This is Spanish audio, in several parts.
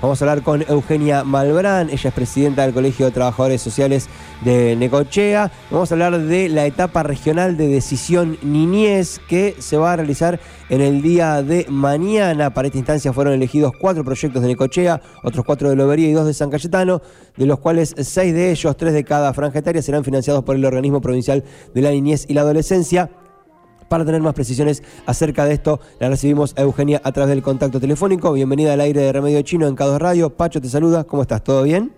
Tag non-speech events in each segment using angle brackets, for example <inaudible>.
Vamos a hablar con Eugenia Malbrán, ella es presidenta del Colegio de Trabajadores Sociales de Necochea. Vamos a hablar de la etapa regional de decisión niñez que se va a realizar en el día de mañana. Para esta instancia fueron elegidos cuatro proyectos de Necochea, otros cuatro de Lobería y dos de San Cayetano, de los cuales seis de ellos, tres de cada franja etaria, serán financiados por el organismo provincial de la niñez y la adolescencia. Para tener más precisiones acerca de esto, la recibimos a Eugenia a través del contacto telefónico. Bienvenida al aire de Remedio Chino en Cados Radio. Pacho te saluda. ¿Cómo estás? ¿Todo bien?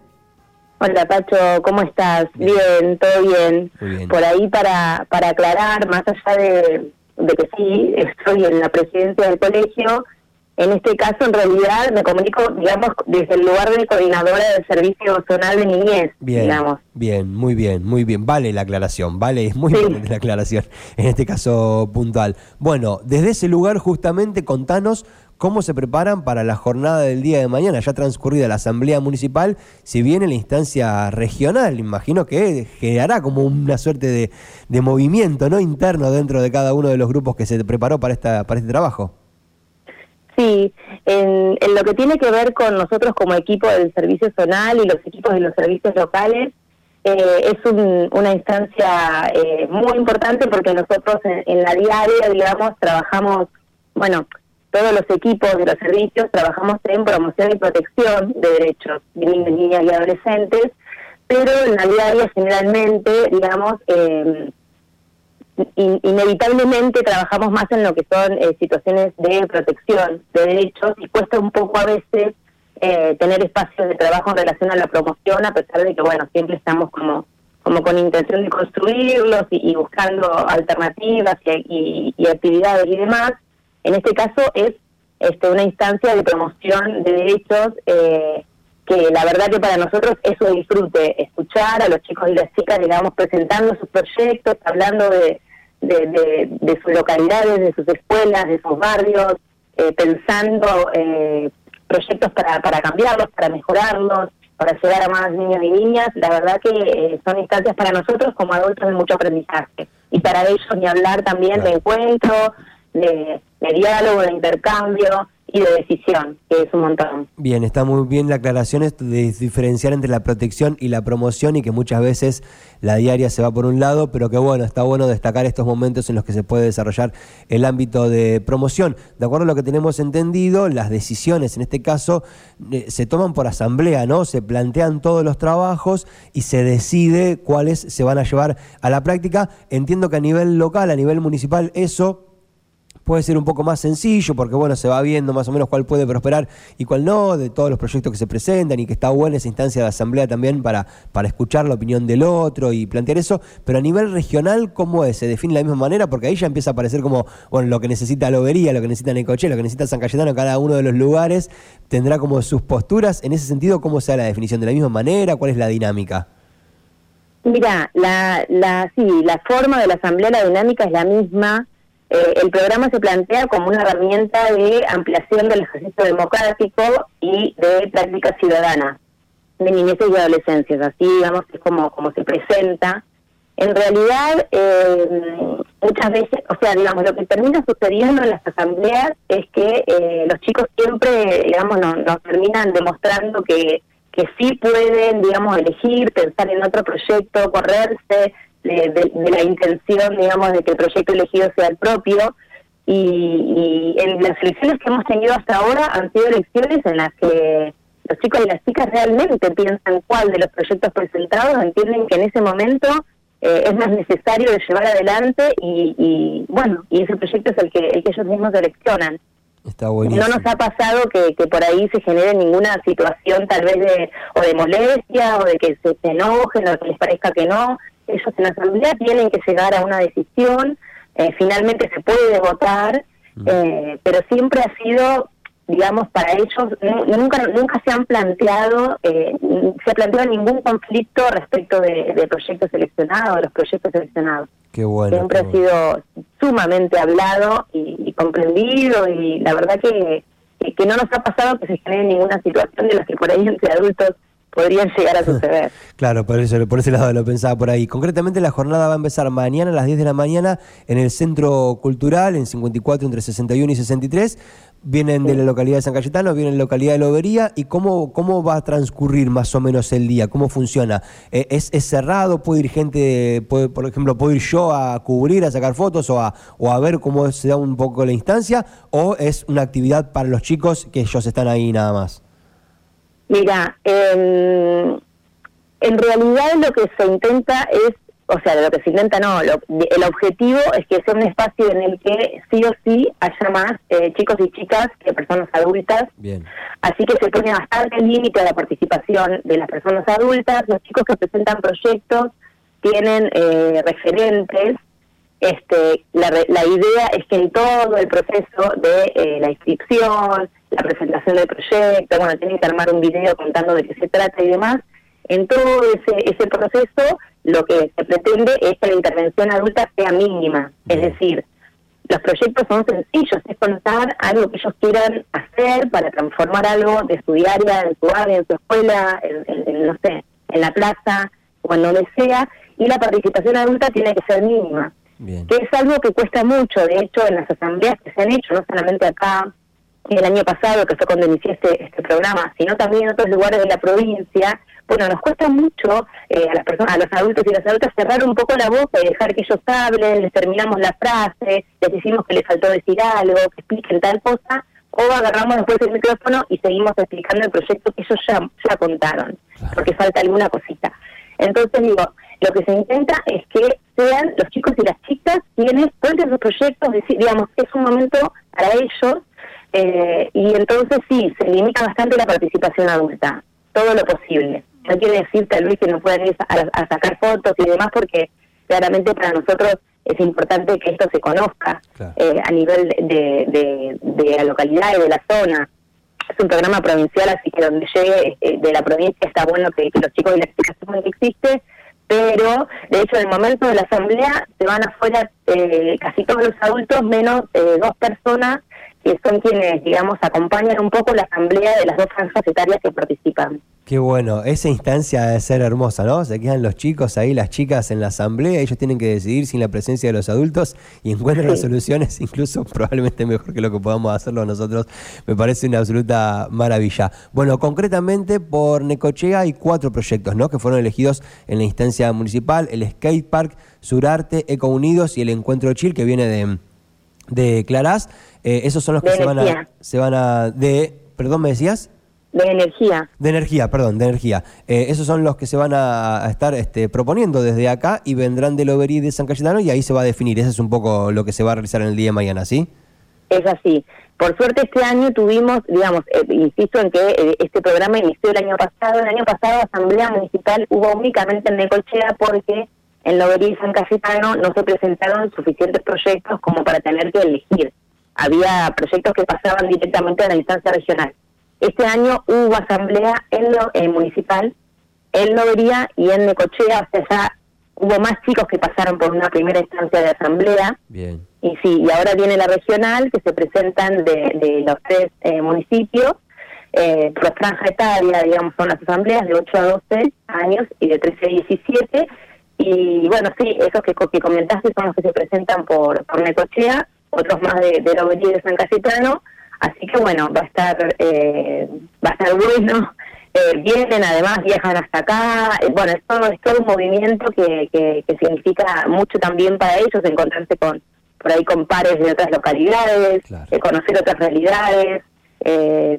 Hola Pacho, ¿cómo estás? Bien, todo bien. bien. Por ahí para, para aclarar, más allá de, de que sí, estoy en la presidencia del colegio, en este caso, en realidad, me comunico, digamos, desde el lugar de coordinadora del Servicio Zonal de Niñez, bien, digamos. Bien, muy bien, muy bien. Vale la aclaración, vale, es muy importante la aclaración en este caso puntual. Bueno, desde ese lugar, justamente, contanos cómo se preparan para la jornada del día de mañana, ya transcurrida la Asamblea Municipal, si viene la instancia regional, imagino que generará como una suerte de, de movimiento ¿no? interno dentro de cada uno de los grupos que se preparó para, esta, para este trabajo. Sí, en, lo que tiene que ver con nosotros como equipo del servicio zonal y los equipos de los servicios locales, eh, es una instancia eh, muy importante porque nosotros en, la diaria, digamos, trabajamos, bueno, todos los equipos de los servicios trabajamos en promoción y protección de derechos de niños, niñas y adolescentes, pero en la diaria generalmente, digamos, eh, inevitablemente trabajamos más en lo que son eh, situaciones de protección de derechos y cuesta un poco a veces eh, tener espacios de trabajo en relación a la promoción, a pesar de que, bueno, siempre estamos como como con intención de construirlos y, buscando alternativas y, actividades y demás. En este caso es este, una instancia de promoción de derechos eh, que la verdad que para nosotros es un disfrute, escuchar a los chicos y las chicas, digamos, presentando sus proyectos, hablando de, de, sus localidades, de sus escuelas, de sus barrios, eh, pensando eh, proyectos para, para cambiarlos, para mejorarlos, para llegar a más niños y niñas. La verdad que eh, son instancias para nosotros como adultos de mucho aprendizaje. Y para ellos ni hablar también de encuentro, de, de diálogo, de intercambio y de decisión, que es un montón. Bien, está muy bien la aclaración de diferenciar entre la protección y la promoción y que muchas veces la diaria se va por un lado, pero que bueno, está bueno destacar estos momentos en los que se puede desarrollar el ámbito de promoción. De acuerdo a lo que tenemos entendido, las decisiones en este caso eh, se toman por asamblea, ¿no? Se plantean todos los trabajos y se decide cuáles se van a llevar a la práctica. Entiendo que a nivel local, a nivel municipal, eso puede ser un poco más sencillo porque bueno, se va viendo más o menos cuál puede prosperar y cuál no, de todos los proyectos que se presentan y que está buena esa instancia de asamblea también para, para escuchar la opinión del otro y plantear eso, pero a nivel regional, ¿cómo es? ¿Se define de la misma manera? Porque ahí ya empieza a aparecer como, bueno, lo que necesita Lobería, lo que necesita Necoche, lo que necesita San Cayetano, cada uno de los lugares tendrá como sus posturas. En ese sentido, ¿cómo sea la definición? ¿De la misma manera? ¿Cuál es la dinámica? Mira, la, la, sí, la forma de la asamblea, la dinámica es la misma. Eh, el programa se plantea como una herramienta de ampliación del ejercicio democrático y de práctica ciudadana de niñez y adolescencia. Así, digamos, es como, como se presenta. En realidad, eh, muchas veces, o sea, digamos, lo que termina sucediendo en las asambleas es que eh, los chicos siempre, digamos, nos, terminan demostrando que, que sí pueden, digamos, elegir, pensar en otro proyecto, correrse, de, la intención, digamos, de que el proyecto elegido sea el propio. Y, en las elecciones que hemos tenido hasta ahora han sido elecciones en las que los chicos y las chicas realmente piensan cuál de los proyectos presentados entienden que en ese momento eh, es más necesario de llevar adelante y, bueno, y ese proyecto es el que, el que ellos mismos seleccionan. Está no nos ha pasado que, que por ahí se genere ninguna situación tal vez de o de molestia o de que se, se enojen o que les parezca que no ellos en la asamblea tienen que llegar a una decisión, eh, finalmente se puede votar, mm. eh, pero siempre ha sido, digamos, para ellos, nunca nunca se han planteado, eh, se ha planteado ningún conflicto respecto de, proyectos seleccionados, de los proyectos seleccionados. Qué bueno, siempre ha sido sumamente hablado y, comprendido y la verdad que, que no nos ha pasado que se genere ninguna situación de las que por ahí entre adultos podrían llegar a suceder. <laughs> claro, por, eso, por ese lado lo pensaba por ahí. Concretamente la jornada va a empezar mañana a las 10 de la mañana en el Centro Cultural, en 54 entre 61 y 63. Vienen de la localidad de San Cayetano, vienen de la localidad de Lobería. ¿Y cómo, cómo va a transcurrir más o menos el día? ¿Cómo funciona? Eh, ¿Es, ¿Es, cerrado? ¿Puede ir gente, puede, por ejemplo, puedo ir yo a cubrir, a sacar fotos o a, o a ver cómo se da un poco la instancia? ¿O es una actividad para los chicos que ellos están ahí nada más? Mira, en realidad lo que se intenta es o sea, lo que se intenta no, el objetivo es que sea un espacio en el que sí o sí haya más eh, chicos y chicas que personas adultas. Bien. Así que se pone bastante límite a la participación de las personas adultas. Los chicos que presentan proyectos tienen eh, referentes. Este, la, la idea es que en todo el proceso de eh, la inscripción, la presentación del proyecto, bueno, tienen que armar un video contando de qué se trata y demás, en todo ese, ese proceso lo que se pretende es que la intervención adulta sea mínima. Es decir, los proyectos son sencillos, es contar algo que ellos quieran hacer para transformar algo de su diaria, en su área, en su escuela, en, no sé, en la plaza o en donde sea, y la participación adulta tiene que ser mínima. Que es algo que cuesta mucho, de hecho, en las asambleas que se han hecho, no solamente acá, el año pasado, que fue cuando inicié este, este programa, sino también en otros lugares de la provincia, bueno, nos cuesta mucho eh, a las personas, a los adultos y las adultas cerrar un poco la boca y dejar que ellos hablen, les terminamos la frase, les decimos que les faltó decir algo, que expliquen tal cosa, o agarramos después el micrófono y seguimos explicando el proyecto que ellos ya, ya contaron, porque falta alguna cosita. Entonces digo, lo que se intenta es que sean los chicos y las chicas quienes cuenten sus proyectos, digamos, es un momento para ellos, eh, y entonces sí, se limita bastante la participación adulta, todo lo posible no quiere decir tal vez que no puedan ir a, sacar fotos y demás, porque claramente para nosotros es importante que esto se conozca eh, a nivel de, de, la localidad y de la zona. Es un programa provincial, así que donde llegue eh, de la provincia está bueno que, los chicos y las chicas sepan que existe, pero de hecho en el momento de la asamblea se van afuera eh, casi todos los adultos, menos dos personas que son quienes, digamos, acompañan un poco la asamblea de las dos franjas etarias que participan. Qué bueno, esa instancia debe ser hermosa, ¿no? Se quedan los chicos ahí, las chicas en la asamblea, ellos tienen que decidir sin la presencia de los adultos y encuentran las soluciones <laughs> incluso probablemente mejor que lo que podamos hacerlo nosotros. Me parece una absoluta maravilla. Bueno, concretamente por Necochea hay cuatro proyectos, ¿no? Que fueron elegidos en la instancia municipal, el Skate Park, Surarte, Eco Unidos y el Encuentro Chill que viene de, de Clarás. Eh, esos son los que se van, a, se van a... De, perdón, ¿me decías? De energía. De energía, perdón, de energía. Eh, esos son los que se van a, estar este, proponiendo desde acá y vendrán del Loberí de San Cayetano y ahí se va a definir. Ese es un poco lo que se va a realizar en el día de mañana, ¿sí? Es así. Por suerte este año tuvimos, digamos, eh, insisto en que eh, este programa inició el año pasado. El año pasado Asamblea Municipal hubo únicamente en Necochea porque en Loberí y San Cayetano no se presentaron suficientes proyectos como para tener que elegir. Había proyectos que pasaban directamente a la instancia regional. Este año hubo asamblea en lo eh, municipal en Lobería y en Necochea, o sea, ya hubo más chicos que pasaron por una primera instancia de asamblea. Bien. Y sí, y ahora viene la regional, que se presentan de, los tres eh, municipios, eh, por franja etaria, digamos, son las asambleas de 8 a 12 años y de 13 a 17. Y bueno, sí, esos que, que comentaste son los que se presentan por, por Necochea, otros más de, de y de San Cayetano, Así que bueno, va a estar, eh, va a estar bueno. <laughs> Eh, vienen, además viajan hasta acá. Eh, bueno, es todo, es todo un movimiento que, que, significa mucho también para ellos encontrarse con por ahí con pares de otras localidades, conocer otras realidades,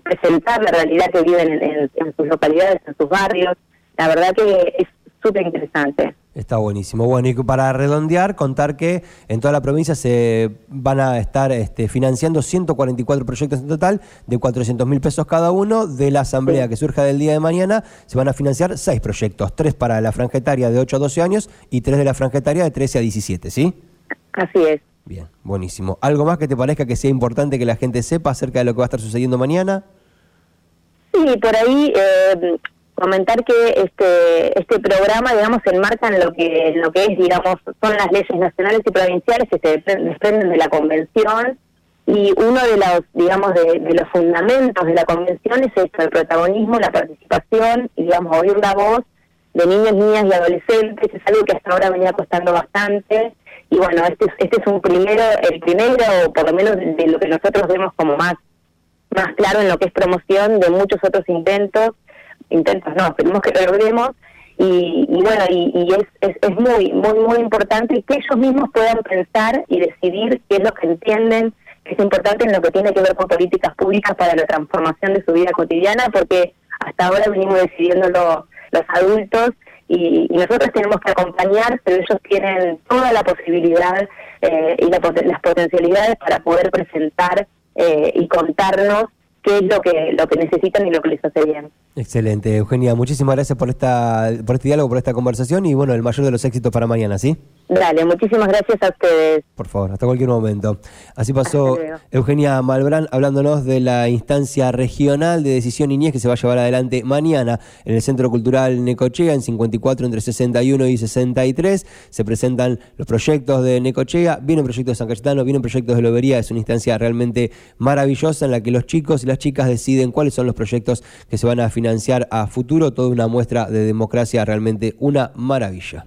presentar la realidad que viven en sus localidades, en sus barrios. La verdad que es súper interesante. Está buenísimo. Bueno, y para redondear, contar que en toda la provincia se van a estar este, financiando 144 proyectos en total de 400 mil pesos cada uno. De la asamblea que surja del día de mañana se van a financiar seis proyectos, tres para la franjetaria de 8 a 12 años y tres de la franjetaria de 13 a 17, ¿sí? Así es. Bien, buenísimo. ¿Algo más que te parezca que sea importante que la gente sepa acerca de lo que va a estar sucediendo mañana? Sí, por ahí eh, comentar que este este programa, digamos, se enmarca en lo que lo que es, digamos, son las leyes nacionales y provinciales que se desprenden de la convención. Y uno de los, digamos, de, los fundamentos de la convención es esto, el protagonismo, la participación y, digamos, oír la voz de niños, niñas y adolescentes, es algo que hasta ahora venía costando bastante. Y bueno, este, este es un primero, el primero, o por lo menos de lo que nosotros vemos como más, más claro en lo que es promoción de muchos otros intentos, intentos no, esperemos que lo logremos, y, bueno, y, es, es, es, muy, muy, muy importante que ellos mismos puedan pensar y decidir qué es lo que entienden que es importante en lo que tiene que ver con políticas públicas para la transformación de su vida cotidiana, porque hasta ahora venimos decidiendo los adultos y, nosotros tenemos que acompañar, pero ellos tienen toda la posibilidad eh, y las potencialidades para poder presentar eh, y contarnos qué es lo que lo que necesitan y lo que les hace bien. Excelente, Eugenia, muchísimas gracias por esta por este diálogo, por esta conversación y bueno, el mayor de los éxitos para mañana, ¿sí? Dale, muchísimas gracias a ustedes. Por favor, hasta cualquier momento. Así pasó Eugenia Malbrán hablándonos de la instancia regional de decisión niñez que se va a llevar adelante mañana en el Centro Cultural Necochea en 54 entre 61 y 63. Se presentan los proyectos de Necochea, vienen proyectos de San Cayetano, vienen proyectos de Lobería. Es una instancia realmente maravillosa en la que los chicos y las chicas deciden cuáles son los proyectos que se van a financiar a futuro. Toda una muestra de democracia realmente una maravilla.